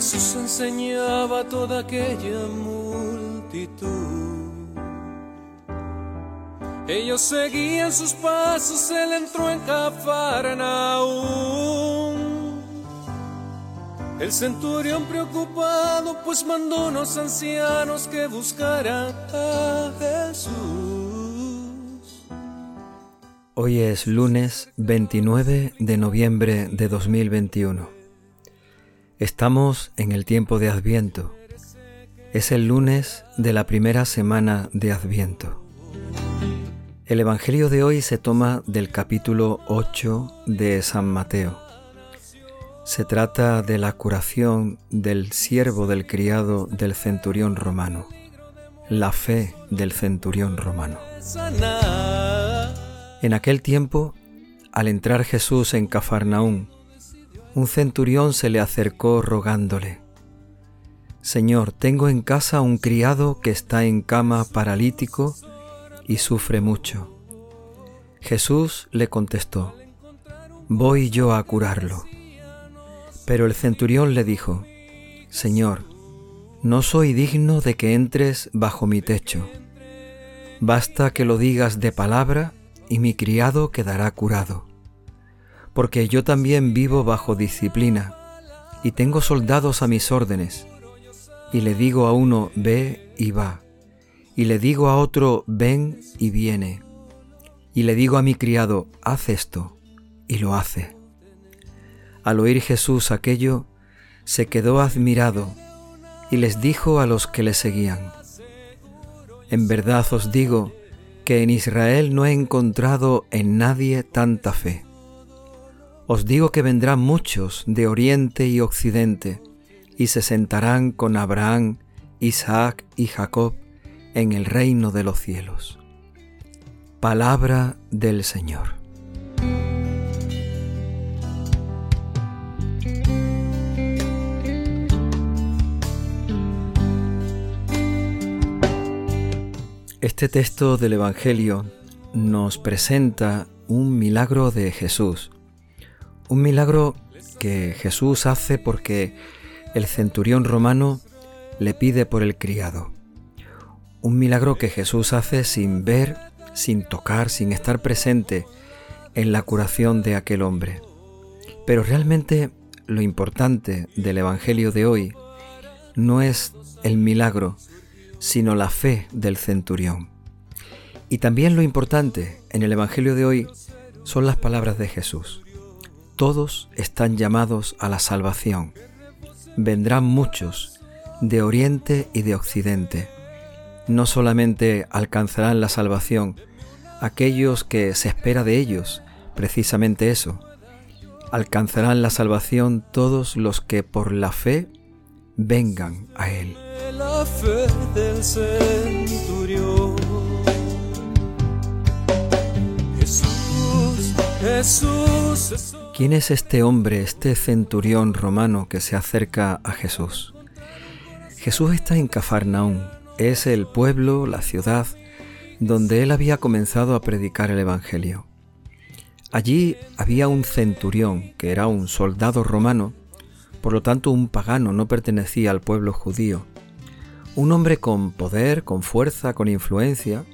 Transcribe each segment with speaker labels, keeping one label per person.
Speaker 1: Jesús enseñaba a toda aquella multitud. Ellos seguían sus pasos, él entró en Cafarnaúm. El centurión preocupado, pues mandó unos ancianos que buscaran a Jesús.
Speaker 2: Hoy es lunes 29 de noviembre de 2021. Estamos en el tiempo de Adviento. Es el lunes de la primera semana de Adviento. El Evangelio de hoy se toma del capítulo 8 de San Mateo. Se trata de la curación del siervo del criado del centurión romano, la fe del centurión romano. En aquel tiempo, al entrar Jesús en Cafarnaún, un centurión se le acercó rogándole, Señor, tengo en casa un criado que está en cama paralítico y sufre mucho. Jesús le contestó, Voy yo a curarlo. Pero el centurión le dijo, Señor, no soy digno de que entres bajo mi techo. Basta que lo digas de palabra y mi criado quedará curado. Porque yo también vivo bajo disciplina y tengo soldados a mis órdenes. Y le digo a uno, ve y va y le digo a otro, ven y viene. Y le digo a mi criado, haz esto, y lo hace. Al oír Jesús aquello, se quedó admirado y les dijo a los que le seguían, En verdad os digo que en Israel no he encontrado en nadie tanta fe. Os digo que vendrán muchos de oriente y occidente, y se sentarán con Abraham, Isaac y Jacob en el reino de los cielos. Palabra del Señor. Este texto del Evangelio nos presenta un milagro de Jesús, un milagro que Jesús hace porque el centurión romano le pide por el criado. Un milagro que Jesús hace sin ver, sin tocar, sin estar presente en la curación de aquel hombre. Pero realmente lo importante del Evangelio de hoy no es el milagro, sino la fe del centurión. Y también lo importante en el Evangelio de hoy son las palabras de Jesús. Todos están llamados a la salvación. Vendrán muchos de oriente y de occidente no solamente alcanzarán la salvación aquellos que se espera de ellos, precisamente eso, alcanzarán la salvación todos los que por la fe vengan a Él. ¿Quién es este hombre, este centurión romano que se acerca a Jesús? Jesús está en Cafarnaún, es el pueblo, la ciudad, donde él había comenzado a predicar el Evangelio. Allí había un centurión, que era un soldado romano, por lo tanto un pagano, no pertenecía al pueblo judío. Un hombre con poder, con fuerza, con influencia,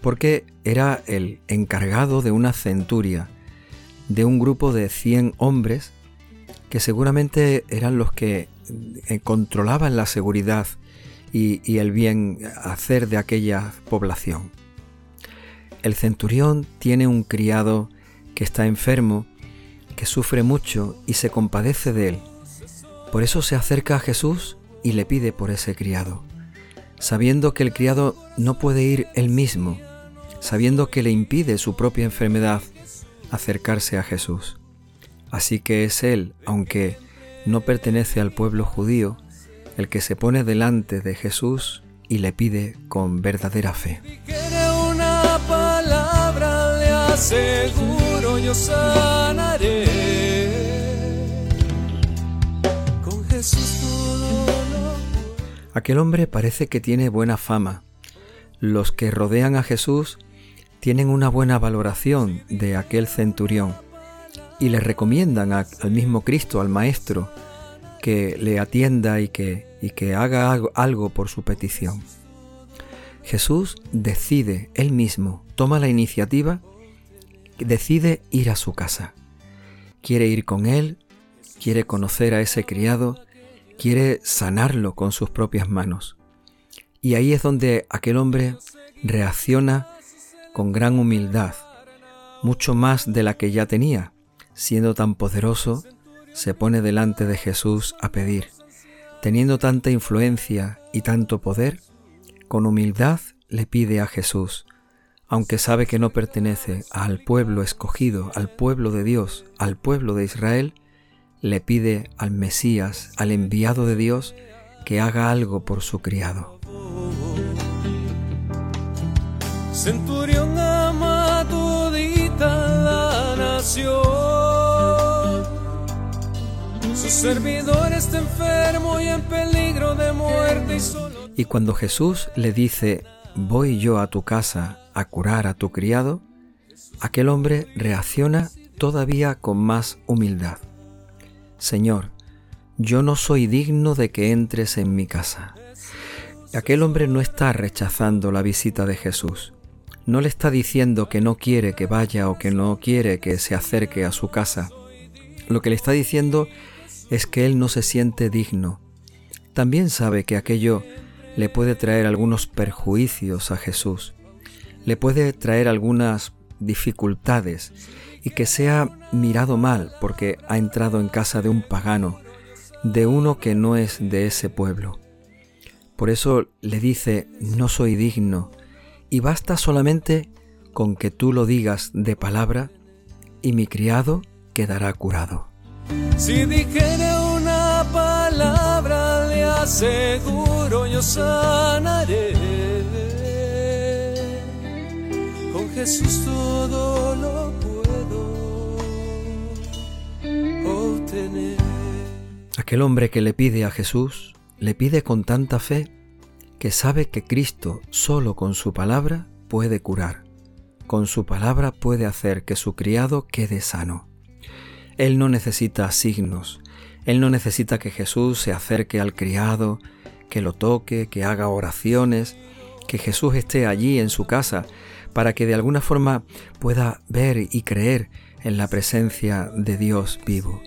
Speaker 2: porque era el encargado de una centuria, de un grupo de 100 hombres que seguramente eran los que eh, controlaban la seguridad y, el bien hacer de aquella población. El centurión tiene un criado que está enfermo, que sufre mucho y se compadece de él. Por eso se acerca a Jesús y le pide por ese criado, sabiendo que el criado no puede ir él mismo, sabiendo que le impide su propia enfermedad acercarse a Jesús. Así que es él, aunque no pertenece al pueblo judío, el que se pone delante de Jesús y le pide con verdadera fe.
Speaker 1: Una palabra le aseguro yo sanaré. Con Jesús
Speaker 2: Aquel hombre parece que tiene buena fama. Los que rodean a Jesús tienen una buena valoración de aquel centurión y le recomiendan al mismo Cristo, al Maestro, que le atienda y que, y que haga algo, algo por su petición. Jesús decide, él mismo, toma la iniciativa, decide ir a su casa. Quiere ir con él, quiere conocer a ese criado, quiere sanarlo con sus propias manos. Y ahí es donde aquel hombre reacciona con gran humildad, mucho más de la que ya tenía. Siendo tan poderoso, se pone delante de Jesús a pedir. Teniendo tanta influencia y tanto poder, con humildad le pide a Jesús, aunque sabe que no pertenece al pueblo escogido, al pueblo de Dios, al pueblo de Israel, le pide al Mesías, al enviado de Dios, que haga algo por su criado.
Speaker 1: Centurión ama la nación. Su servidor está enfermo y en peligro de muerte. Y
Speaker 2: cuando Jesús le dice, voy yo a tu casa a curar a tu criado, aquel hombre reacciona todavía con más humildad. Señor, yo no soy digno de que entres en mi casa. Aquel hombre no está rechazando la visita de Jesús. No le está diciendo que no quiere que vaya o que no quiere que se acerque a su casa. Lo que le está diciendo es que él no se siente digno. También sabe que aquello le puede traer algunos perjuicios a Jesús, le puede traer algunas dificultades y que sea mirado mal porque ha entrado en casa de un pagano, de uno que no es de ese pueblo. Por eso le dice, no soy digno, y basta solamente con que tú lo digas de palabra, y mi criado quedará curado.
Speaker 1: Si dijere una palabra, le aseguro yo sanaré. Con Jesús todo lo puedo obtener.
Speaker 2: Aquel hombre que le pide a Jesús, le pide con tanta fe que sabe que Cristo solo con su palabra puede curar. Con su palabra puede hacer que su criado quede sano. Él no necesita signos, Él no necesita que Jesús se acerque al criado, que lo toque, que haga oraciones, que Jesús esté allí en su casa, para que de alguna forma pueda ver y creer en la presencia de Dios vivo.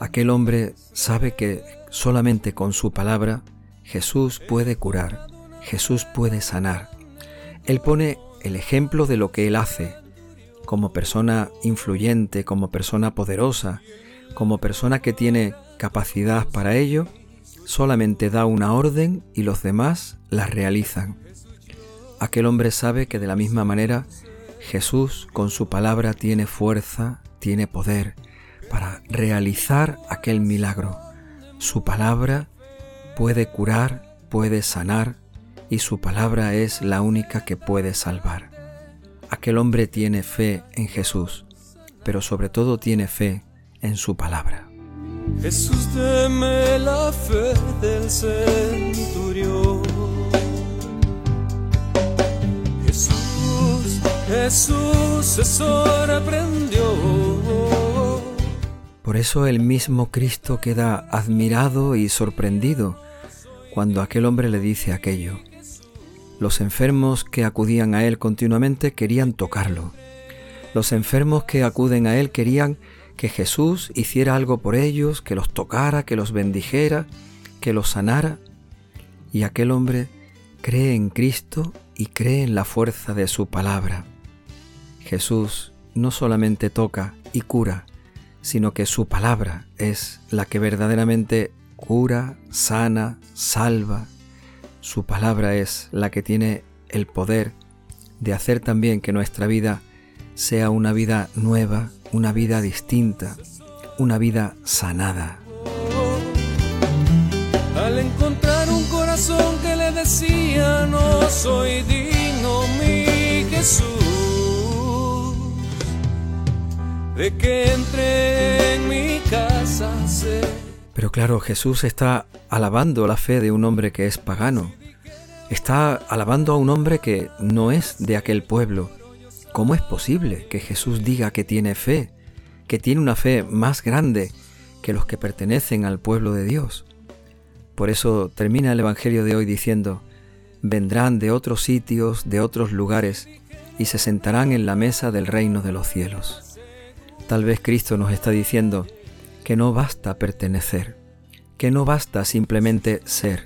Speaker 2: Aquel hombre sabe que solamente con su palabra Jesús puede curar, Jesús puede sanar. Él pone el ejemplo de lo que Él hace, como persona influyente, como persona poderosa, como persona que tiene capacidad para ello, solamente da una orden y los demás la realizan. Aquel hombre sabe que de la misma manera Jesús con su palabra tiene fuerza, tiene poder para realizar aquel milagro. Su palabra puede curar, puede sanar y su palabra es la única que puede salvar. Aquel hombre tiene fe en Jesús, pero sobre todo tiene fe en su palabra.
Speaker 1: Jesús, deme la fe del centurión. Jesús, Jesús se sorprendió.
Speaker 2: Por eso el mismo Cristo queda admirado y sorprendido cuando aquel hombre le dice aquello. Los enfermos que acudían a él continuamente querían tocarlo. Los enfermos que acuden a él querían que Jesús hiciera algo por ellos, que los tocara, que los bendijera, que los sanara. Y aquel hombre cree en Cristo y cree en la fuerza de su palabra. Jesús no solamente toca y cura, sino que su palabra es la que verdaderamente cura, sana, salva, su palabra es la que tiene el poder de hacer también que nuestra vida sea una vida nueva, una vida distinta, una vida sanada.
Speaker 1: Al encontrar un corazón que le decía no soy digno mi Jesús de que entre en mi casa
Speaker 2: pero claro, Jesús está alabando la fe de un hombre que es pagano. Está alabando a un hombre que no es de aquel pueblo. ¿Cómo es posible que Jesús diga que tiene fe, que tiene una fe más grande que los que pertenecen al pueblo de Dios. Por eso termina el Evangelio de hoy diciendo, vendrán de otros sitios, de otros lugares, y se sentarán en la mesa del reino de los cielos. Tal vez Cristo nos está diciendo que no basta pertenecer, que no basta simplemente ser,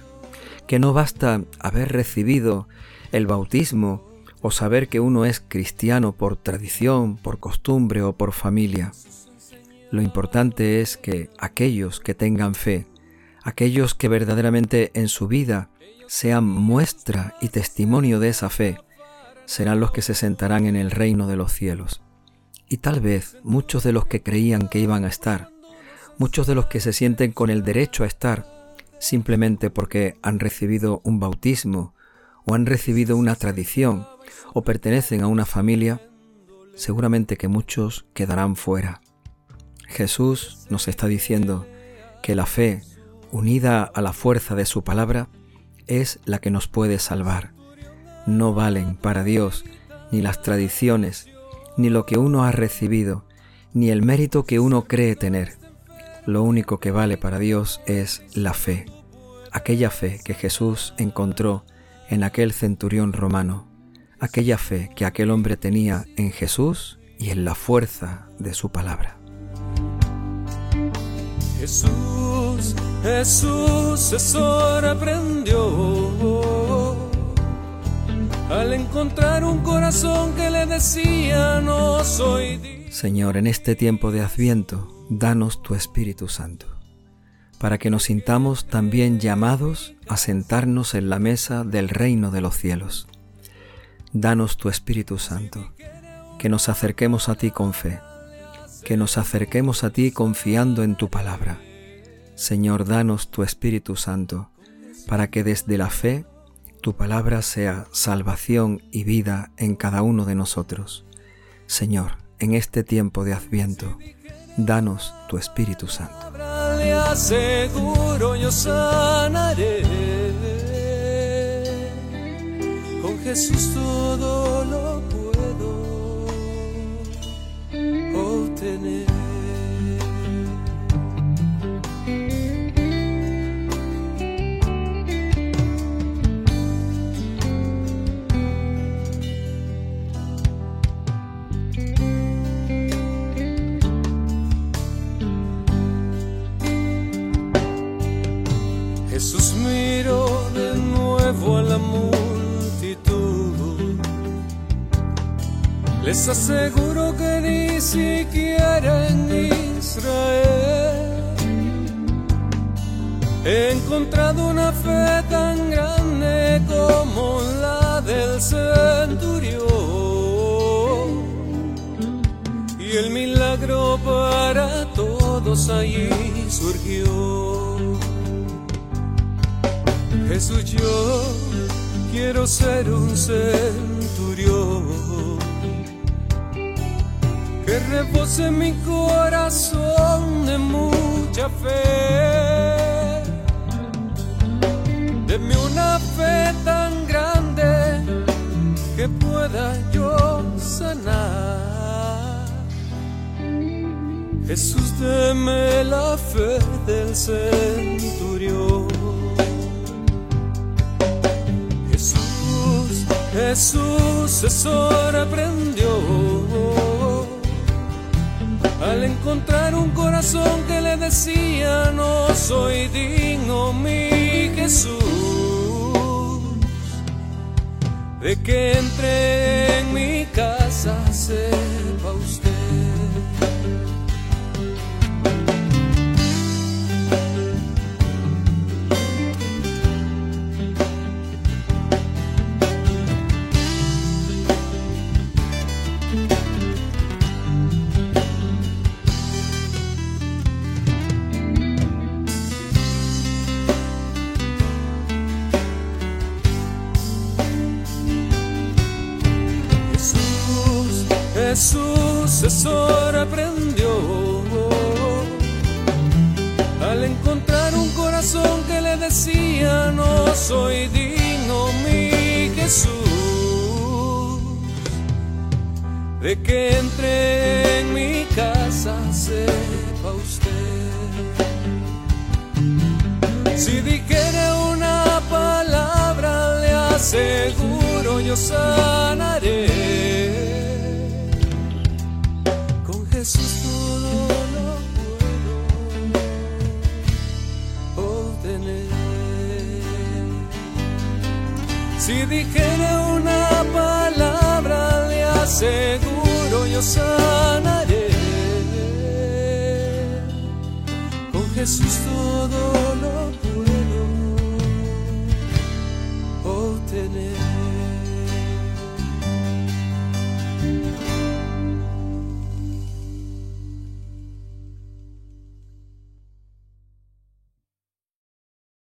Speaker 2: que no basta haber recibido el bautismo o saber que uno es cristiano por tradición, por costumbre o por familia. Lo importante es que aquellos que tengan fe, aquellos que verdaderamente en su vida sean muestra y testimonio de esa fe, serán los que se sentarán en el reino de los cielos. Y tal vez muchos de los que creían que iban a estar, muchos de los que se sienten con el derecho a estar, simplemente porque han recibido un bautismo o han recibido una tradición o pertenecen a una familia, seguramente que muchos quedarán fuera. Jesús nos está diciendo que la fe, unida a la fuerza de su palabra, es la que nos puede salvar. No valen para Dios ni las tradiciones, ni lo que uno ha recibido, ni el mérito que uno cree tener. Lo único que vale para Dios es la fe, aquella fe que Jesús encontró en aquel centurión romano, aquella fe que aquel hombre tenía en Jesús y en la fuerza de su palabra.
Speaker 1: Jesús, Jesús se sorprendió al encontrar un corazón que le decía no soy
Speaker 2: Señor, en este tiempo de Adviento, danos tu Espíritu Santo, para que nos sintamos también llamados a sentarnos en la mesa del reino de los cielos. Danos tu Espíritu Santo, que nos acerquemos a ti con fe que nos acerquemos a ti confiando en tu palabra. Señor, danos tu Espíritu Santo, para que desde la fe tu palabra sea salvación y vida en cada uno de nosotros. Señor, en este tiempo de adviento, danos tu Espíritu Santo.
Speaker 1: yo sanaré. Con Jesús todo lo Les aseguro que ni siquiera en Israel he encontrado una fe tan grande como la del centurión. Y el milagro para todos allí surgió. Jesús, yo quiero ser un centurión que repose mi corazón de mucha fe. Deme una fe tan grande que pueda yo sanar. Jesús, deme la fe del centurión. Jesús se sorprendió al encontrar un corazón que le decía no soy digno mi Jesús de que entre en mi casa sepa usted de que entre en mi casa sepa usted. Si dijera una palabra le aseguro yo sanaré. Con Jesús todo lo puedo obtener. Si dijera una palabra le aseguro yo sanaré. Con Jesús todo lo